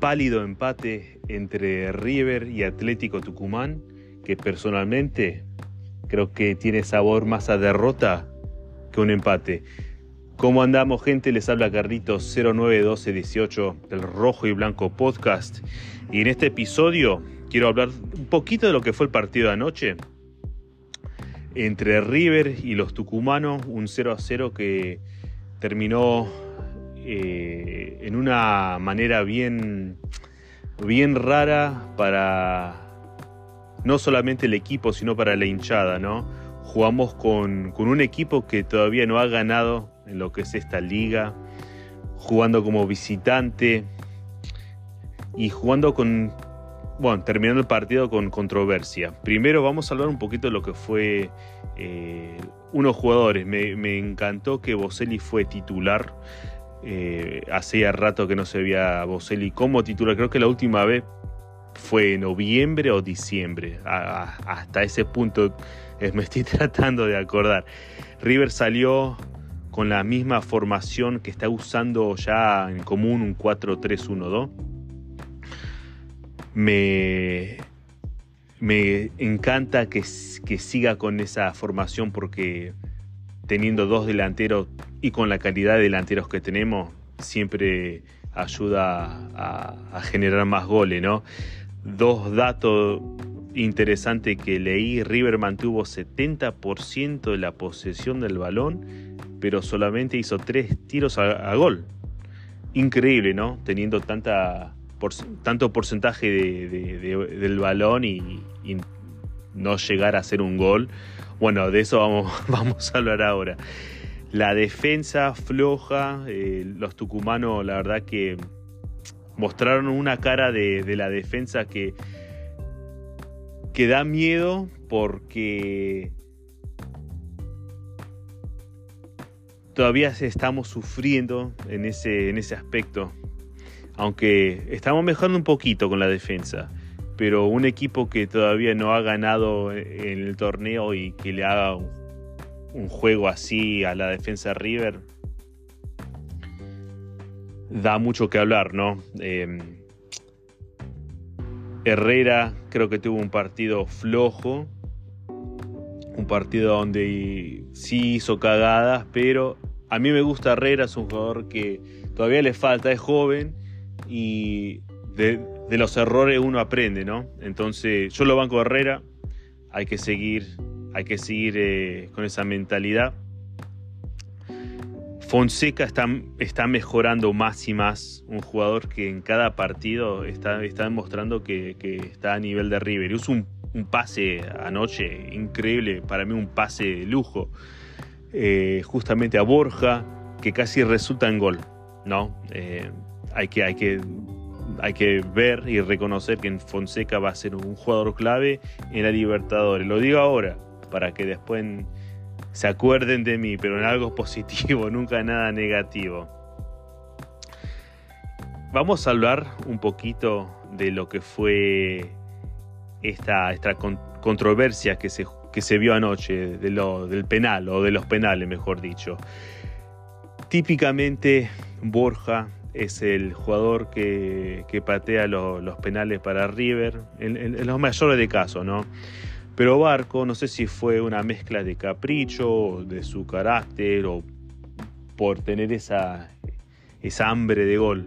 pálido empate entre River y Atlético Tucumán, que personalmente creo que tiene sabor más a derrota que un empate. ¿Cómo andamos, gente? Les habla Carlitos 091218 del Rojo y Blanco Podcast. Y en este episodio quiero hablar un poquito de lo que fue el partido de anoche entre River y los tucumanos, un 0 a 0 que terminó eh, en una manera bien, bien rara para no solamente el equipo, sino para la hinchada, ¿no? Jugamos con, con un equipo que todavía no ha ganado en lo que es esta liga, jugando como visitante y jugando con bueno, terminando el partido con controversia. Primero vamos a hablar un poquito de lo que fue eh, unos jugadores. Me, encantó que Boselli fue titular. Eh, hacía rato que no se veía Boselli como titular. Creo que la última vez fue noviembre o diciembre. hasta ese punto me estoy tratando de acordar. River salió con la misma formación que está usando ya en común un 4-3-1-2 me, me encanta que, que siga con esa formación porque teniendo dos delanteros y con la calidad de delanteros que tenemos, siempre ayuda a, generar más goles, ¿no? Dos datos interesantes que leí, River mantuvo 70% de la posesión del balón, pero solamente hizo tres tiros a gol. Increíble, ¿no? Teniendo tanta tanto porcentaje del balón y, no llegar a hacer un gol. Bueno, de eso vamos a hablar ahora. La defensa floja, eh, los tucumanos la verdad que mostraron una cara de, la defensa que, que da miedo porque todavía estamos sufriendo en ese, en ese aspecto. Aunque estamos mejorando un poquito con la defensa, pero un equipo que todavía no ha ganado en el torneo y que le haga un, juego así a la defensa River, da mucho que hablar, ¿no? Em, Herrera creo que tuvo un partido flojo, un partido donde sí hizo cagadas, pero a mí me gusta Herrera, es un jugador que todavía le falta, es joven y de, los errores uno aprende, ¿no? Entonces yo lo banco Herrera, hay que seguir, hay que seguir eh, con esa mentalidad. Fonseca está, está, mejorando más y más, un jugador que en cada partido está, está demostrando que, está a nivel de River. Hizo un, pase anoche increíble, para mí un pase de lujo, eh, justamente a Borja, que casi resulta en gol, ¿no? Eh, hay que, hay que, hay que ver y reconocer que Fonseca va a ser un jugador clave en la Libertadores. Lo digo ahora, para que después se acuerden de mí, pero en algo positivo, nunca nada negativo. Vamos a hablar un poquito de lo que fue esta, esta controversia que se, que se vio anoche, de lo, del penal, o de los penales, mejor dicho. Típicamente Borja es el jugador que, patea los penales para River, en, los mayores de casos, ¿no? Pero Barco, no sé si fue una mezcla de capricho, de su carácter, o por tener esa, esa hambre de gol,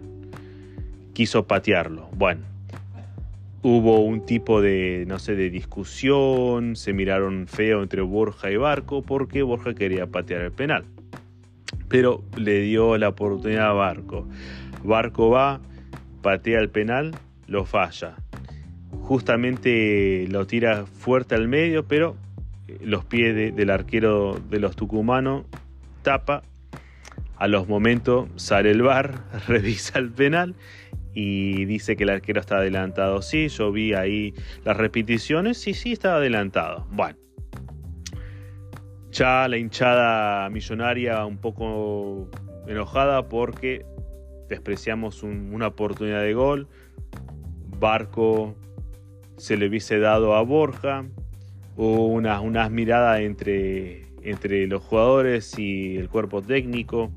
quiso patearlo. Bueno, hubo un tipo de, no sé, de discusión, se miraron feo entre Borja y Barco porque Borja quería patear el penal pero le dio la oportunidad a Barco. Barco va, patea el penal, lo falla. Justamente lo tira fuerte al medio, pero eh, los pies del arquero de los tucumanos tapa. A los momentos sale el bar, revisa el penal y dice que el arquero está adelantado. Sí, yo vi ahí las repeticiones, sí, sí, estaba adelantado. Bueno, ya la hinchada millonaria un poco enojada porque despreciamos una oportunidad de gol. Barco se le hubiese dado a Borja. Unas, unas miradas entre, entre los jugadores y el cuerpo técnico.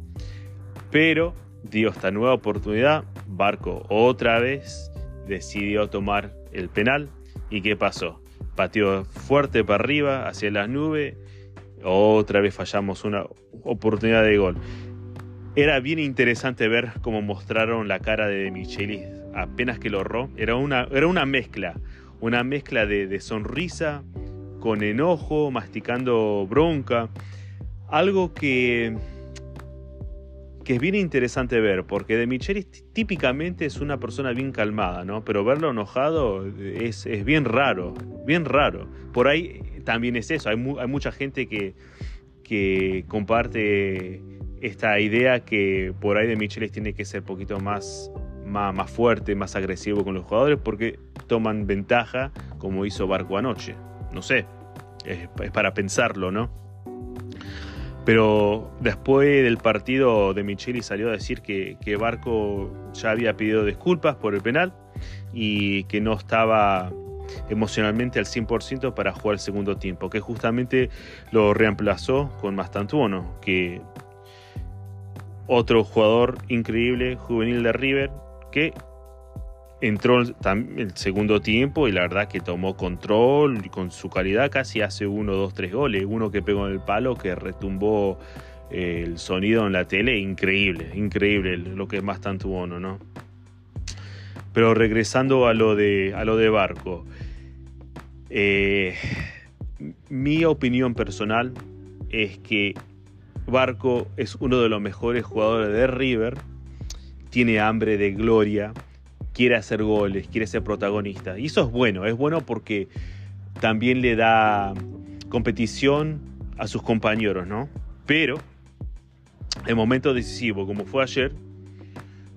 Pero dio esta nueva oportunidad. Barco otra vez decidió tomar el penal. ¿Y qué pasó? Pateó fuerte para arriba, hacia las nubes. Otra vez fallamos una oportunidad de gol. Era bien interesante ver cómo mostraron la cara de Michelis apenas que lo erró. Era una, era una mezcla, una mezcla de, sonrisa con enojo, masticando bronca. Algo que, que es bien interesante ver, porque de Michelis típicamente es una persona bien calmada, ¿no? Pero verlo enojado es, bien raro, bien raro. Por ahí también es eso, hay, hay mucha gente que, que comparte esta idea que por ahí de Michelis tiene que ser un poquito más, más, fuerte, más agresivo con los jugadores porque toman ventaja como hizo Barco anoche. No sé, es, para pensarlo, ¿no? Pero después del partido de Micheli salió a decir que, que, Barco ya había pedido disculpas por el penal y que no estaba emocionalmente al 100% para jugar el segundo tiempo, que justamente lo reemplazó con Mastantuono, que otro jugador increíble, juvenil de River, que entró el segundo tiempo y la verdad que tomó control con su calidad casi hace uno, dos, tres goles. Uno que pegó en el palo, que retumbó eh, el sonido en la tele, increíble, increíble lo que más tanto uno, ¿no? Pero regresando a lo de, a lo de Barco, eh, mi opinión personal es que Barco es uno de los mejores jugadores de River, tiene hambre de gloria, quiere hacer goles, quiere ser protagonista. Y eso es bueno, es bueno porque también le da competición a sus compañeros, ¿no? Pero en momentos decisivos, como fue ayer,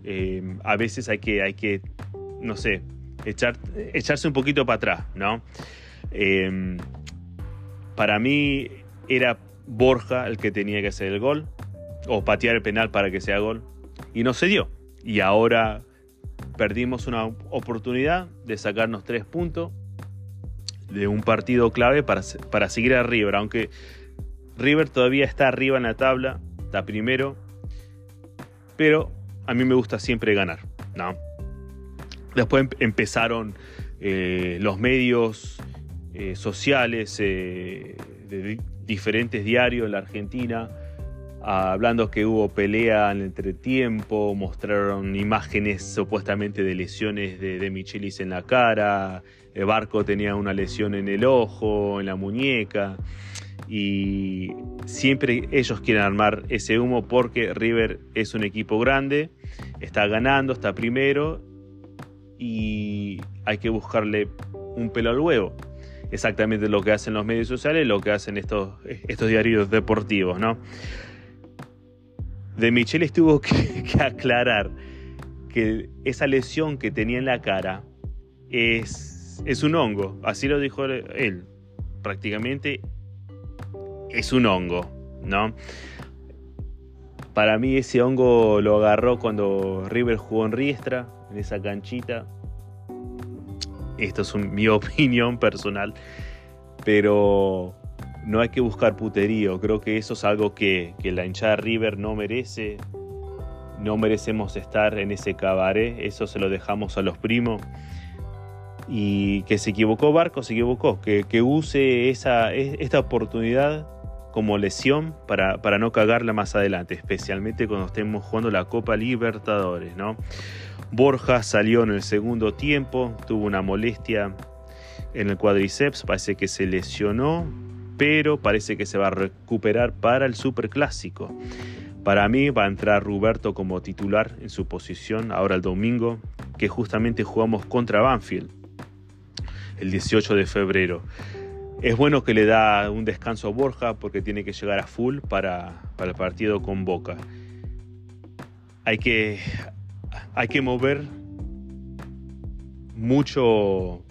eh, a veces hay que, hay que, no sé, echar, echarse un poquito para atrás, ¿no? Eh, para mí era Borja el que tenía que hacer el gol o patear el penal para que sea gol y no se dio. Y ahora perdimos una oportunidad de sacarnos tres puntos de un partido clave para, para seguir a River, aunque River todavía está arriba en la tabla, está primero, pero a mí me gusta siempre ganar, ¿no? Después em-, empezaron eh, los medios eh, sociales eh, de diferentes diarios en la Argentina, hablando que hubo pelea en el entretiempo, mostraron imágenes supuestamente de lesiones de, Michelis en la cara, el barco tenía una lesión en el ojo, en la muñeca, y siempre ellos quieren armar ese humo porque River es un equipo grande, está ganando, está primero, y hay que buscarle un pelo al huevo exactamente lo que hacen los medios sociales, lo que hacen estos, estos diarios deportivos, ¿no? De Michelle tuvo que, aclarar que esa lesión que tenía en la cara es, es un hongo, así lo dijo él, prácticamente es un hongo, ¿no? Para mí ese hongo lo agarró cuando River jugó en Riestra, en esa canchita, esto es mi opinión personal, pero no hay que buscar puterío. Creo que eso es algo que, la hinchada River no merece. No merecemos estar en ese cabaret, eso se lo dejamos a los primos. Y que se equivocó Barco, se equivocó. Que, use esa, esta oportunidad como lesión para, para no cagarla más adelante, especialmente cuando estemos jugando la Copa Libertadores, ¿no? Borja salió en el segundo tiempo, tuvo una molestia en el cuádriceps, parece que se lesionó, pero parece que se va a recuperar para el Superclásico. Para mí va a entrar Roberto como titular en su posición ahora el domingo, que justamente jugamos contra Banfield el 18 de febrero. Es bueno que le da un descanso a Borja porque tiene que llegar a full para, para el partido con Boca. Hay que, hay que mover mucho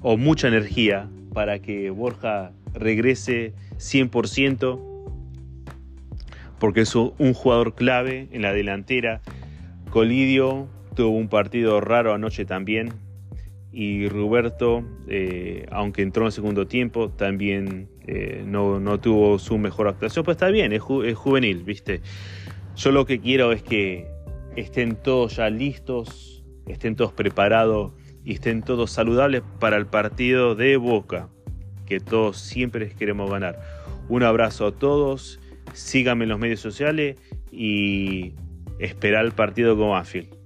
o mucha energía para que Borja regrese 100% porque es un jugador clave en la delantera. Colidio tuvo un partido raro anoche también y Roberto, eh, aunque entró en el segundo tiempo, también eh, no, tuvo su mejor actuación. Pues está bien, es, es juvenil, ¿viste? Yo lo que quiero es que estén todos ya listos, estén todos preparados y estén todos saludables para el partido de Boca, que todos siempre queremos ganar. Un abrazo a todos, síganme en los medios sociales y esperar el partido con Anfield.